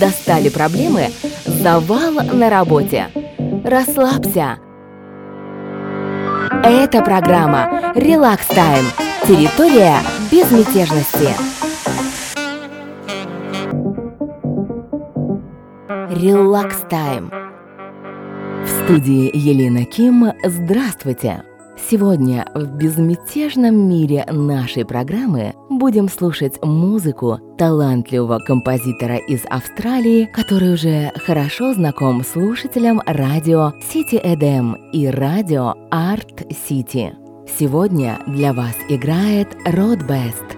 Достали проблемы? Завал на работе. Расслабься. Это программа «Релакс Тайм». Территория безмятежности. Релакс Тайм. В студии Елена Ким. Здравствуйте! Сегодня в безмятежном мире нашей программы будем слушать музыку талантливого композитора из Австралии, который уже хорошо знаком слушателям радио City EDM и радио Art City. Сегодня для вас играет Род Best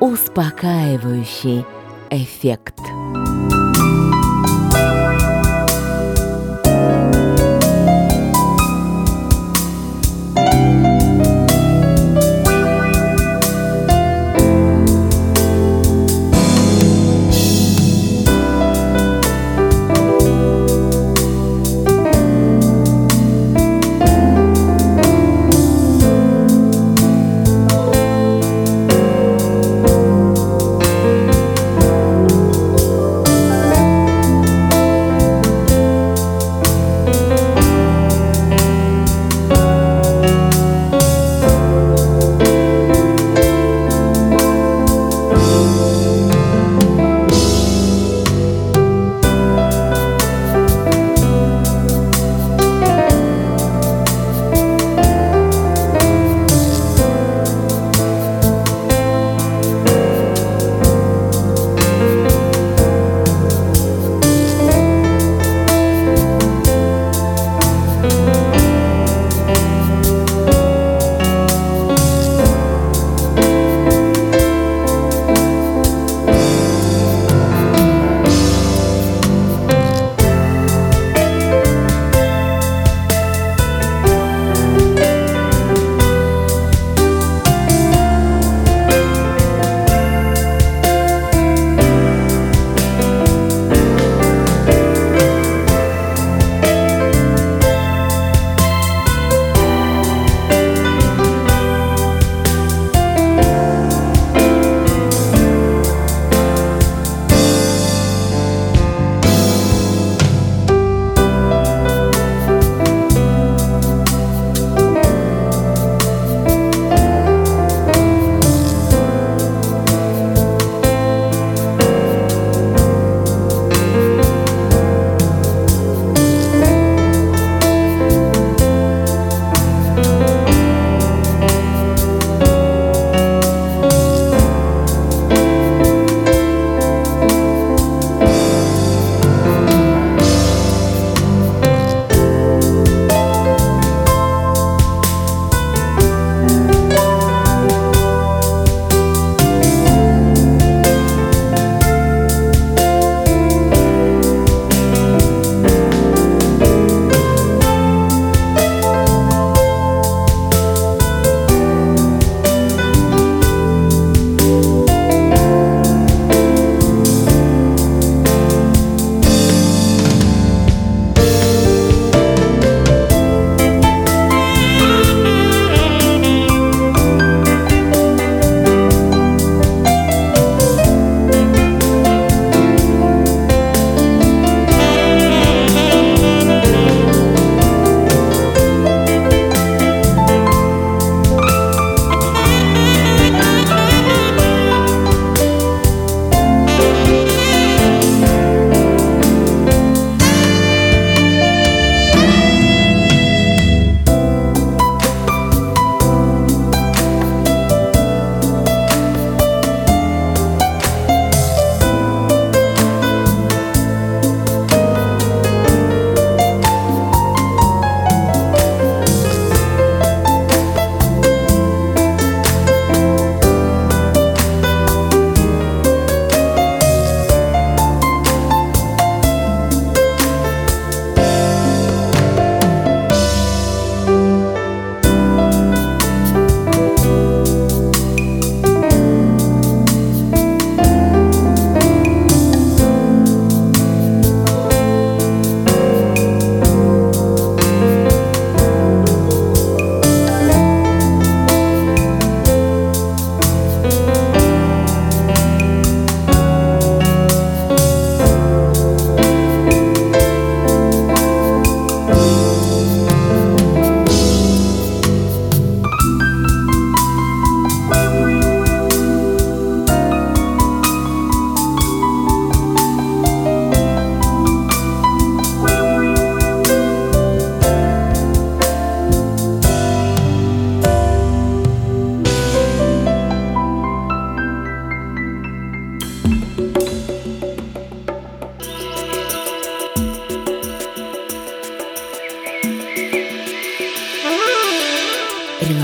«Успокаивающий эффект».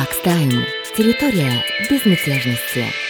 Гуакс Тайм. Территория безмятежности.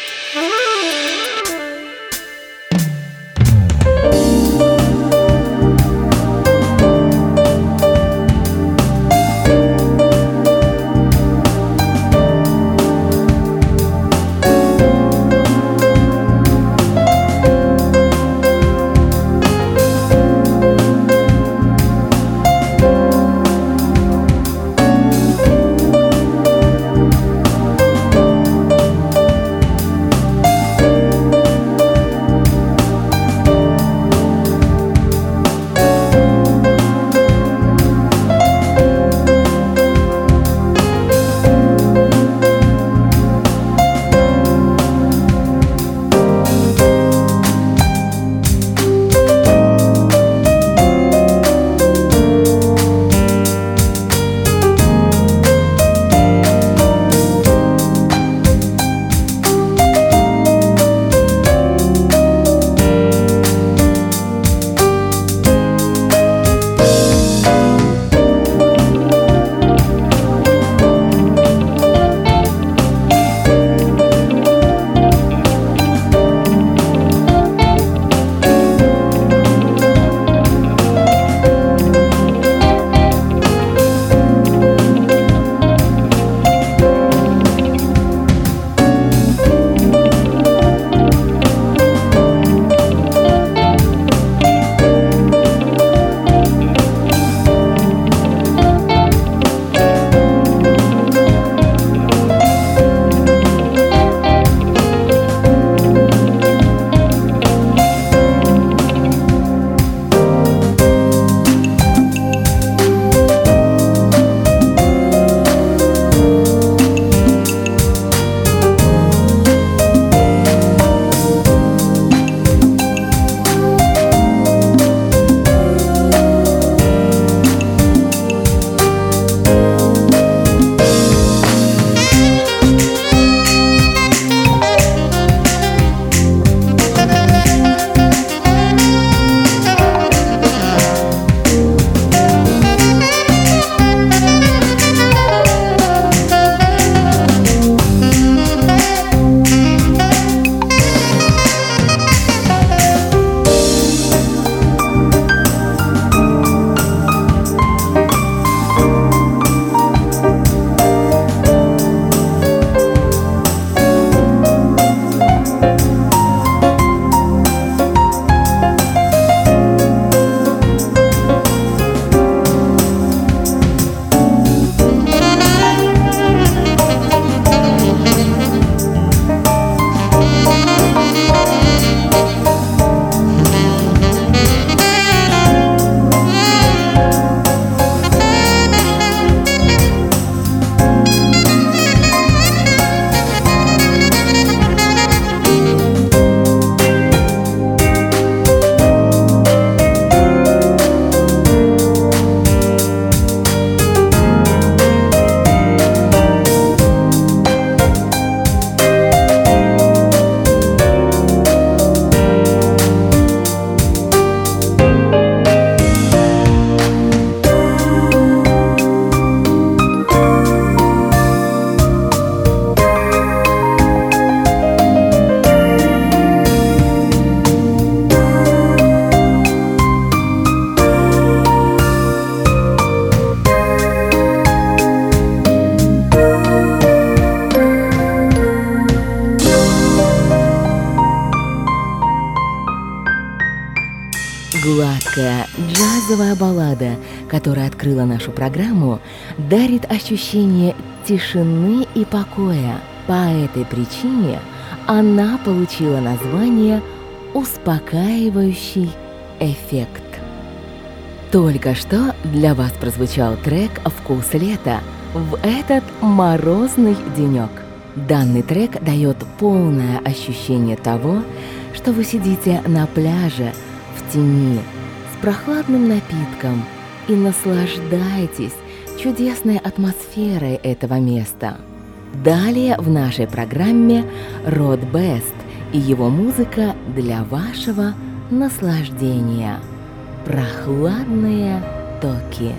Которая открыла нашу программу, дарит ощущение тишины и покоя. По этой причине она получила название «Успокаивающий эффект». Только что для вас прозвучал трек «Вкус лета» в этот морозный денек. Данный трек дает полное ощущение того, что вы сидите на пляже в тени прохладным напитком – и наслаждайтесь чудесной атмосферой этого места. Далее в нашей программе Род Бест и его музыка для вашего наслаждения. Прохладные токи.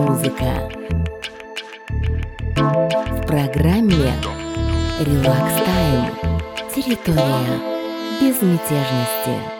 Релакс-музыка. В программе Релакс Тайм. Территория безмятежности.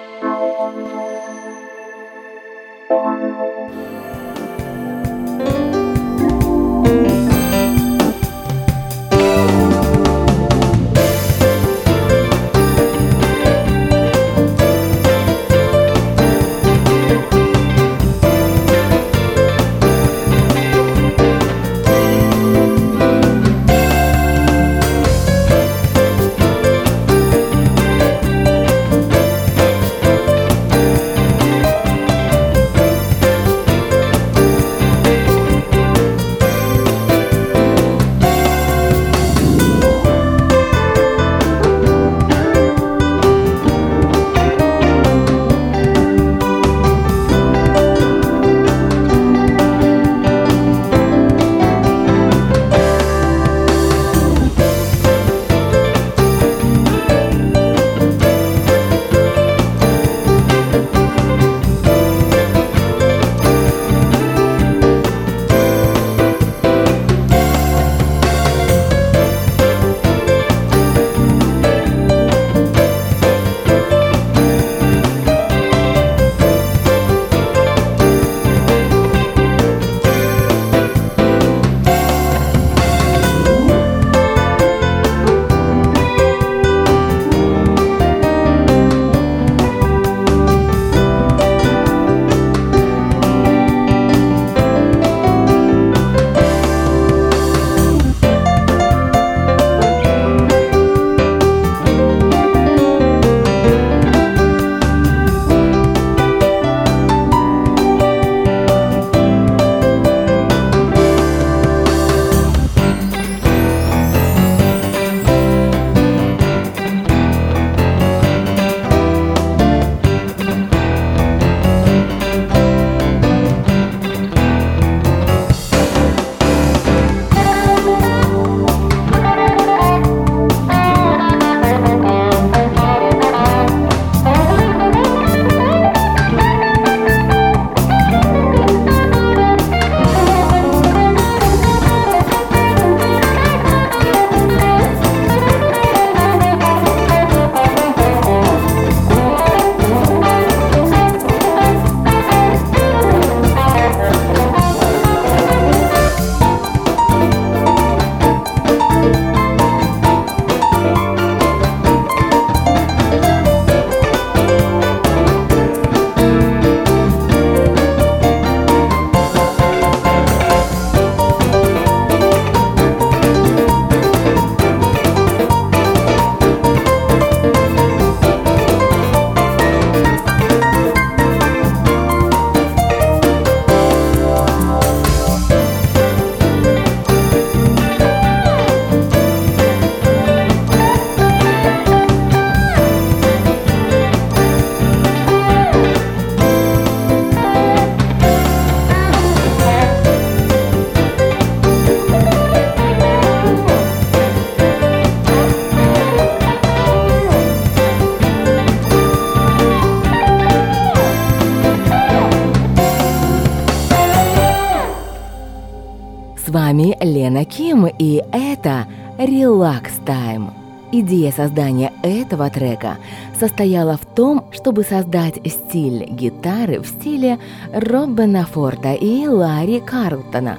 И это Relax Time. Идея создания этого трека состояла в том, чтобы создать стиль гитары в стиле Роббена Форта и Ларри Карлтона,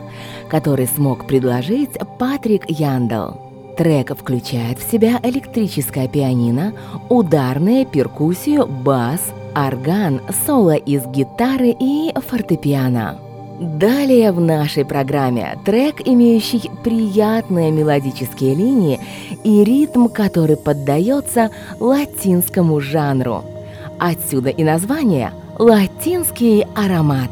который смог предложить Патрик Яндл. Трек включает в себя электрическое пианино, ударные, перкуссию, бас, орган, соло из гитары и фортепиано. Далее в нашей программе трек, имеющий приятные мелодические линии и ритм, который поддается латинскому жанру. Отсюда и название «Латинский аромат».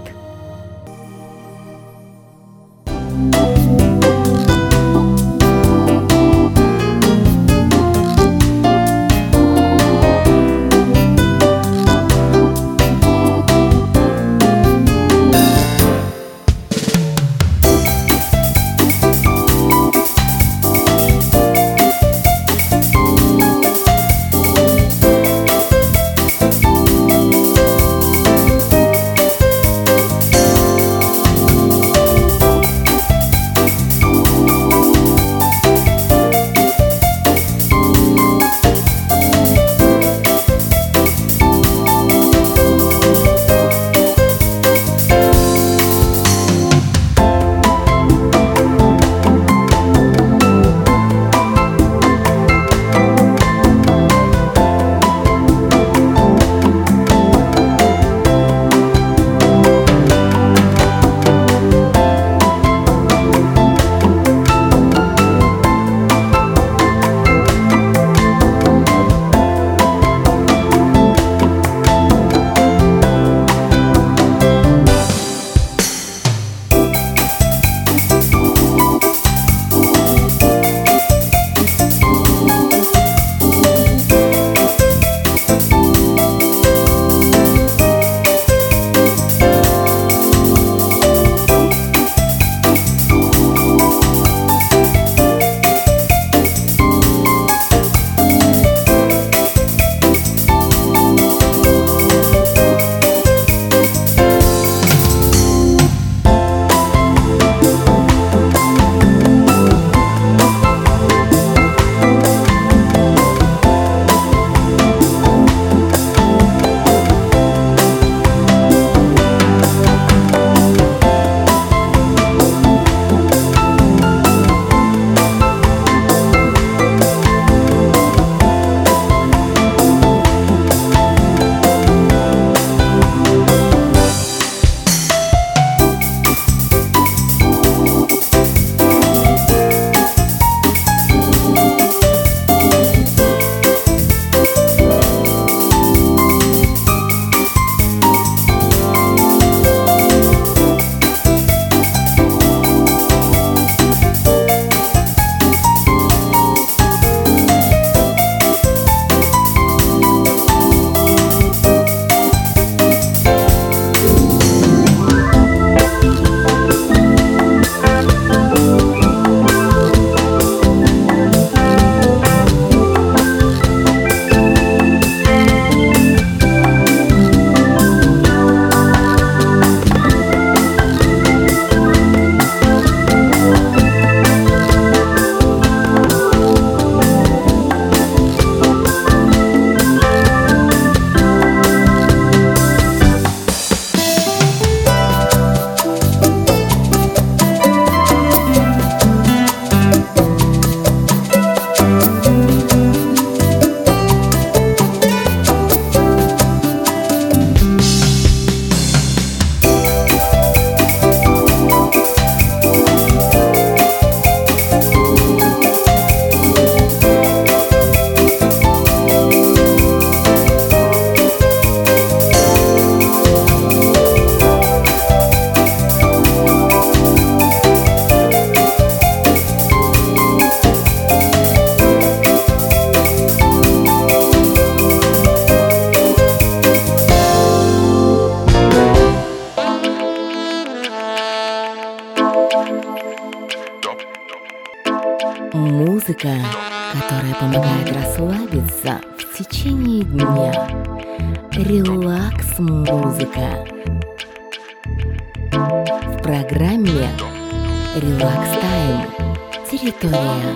Территория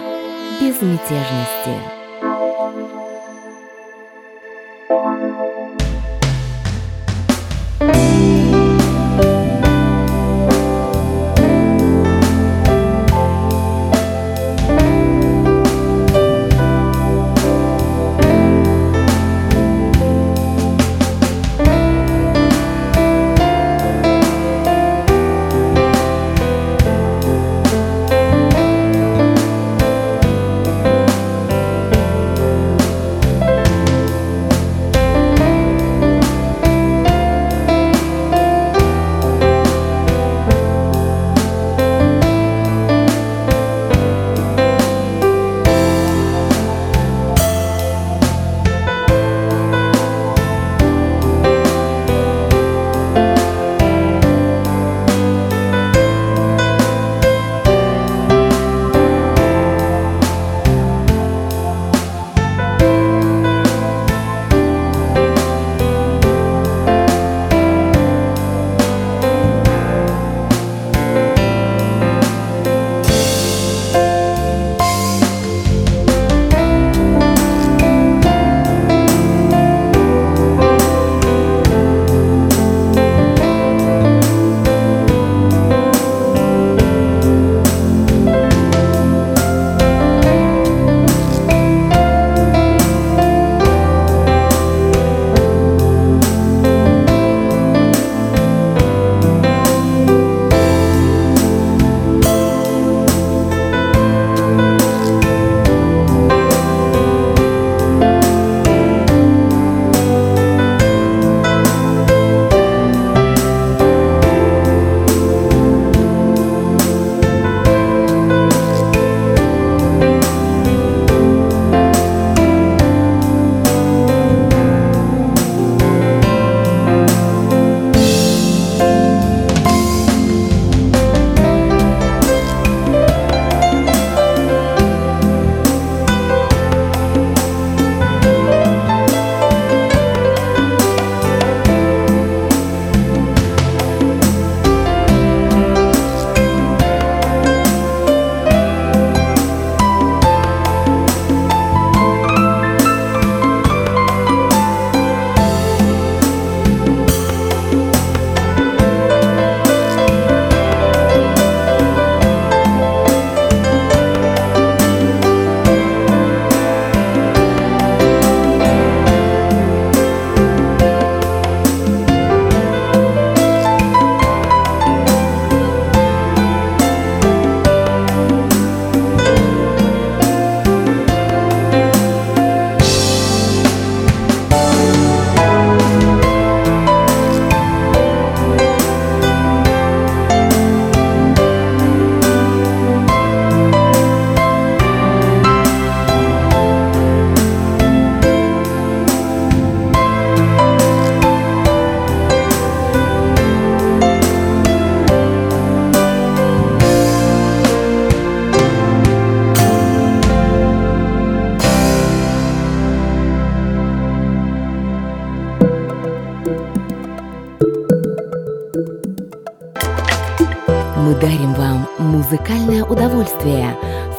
безмятежности.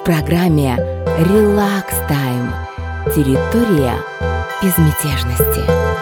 Программе Relax Time. Территория безмятежности.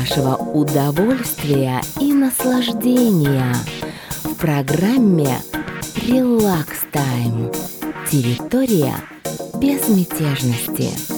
Вашего удовольствия и наслаждения в программе «Релакс Тайм». Территория безмятежности.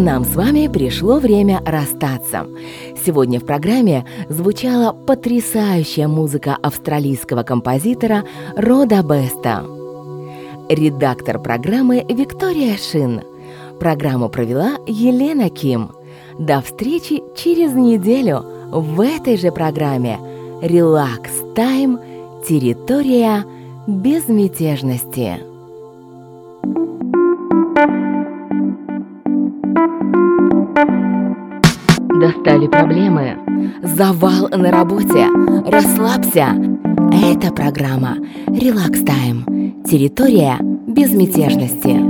Нам с вами пришло время расстаться. Сегодня в программе звучала потрясающая музыка австралийского композитора Рода Беста. Редактор программы Виктория Шин. Программу провела Елена Ким. До встречи через неделю в этой же программе «Релакс Тайм. Территория безмятежности». Достали проблемы? Завал на работе? Расслабься! Это программа «Релакс Тайм. Территория безмятежности».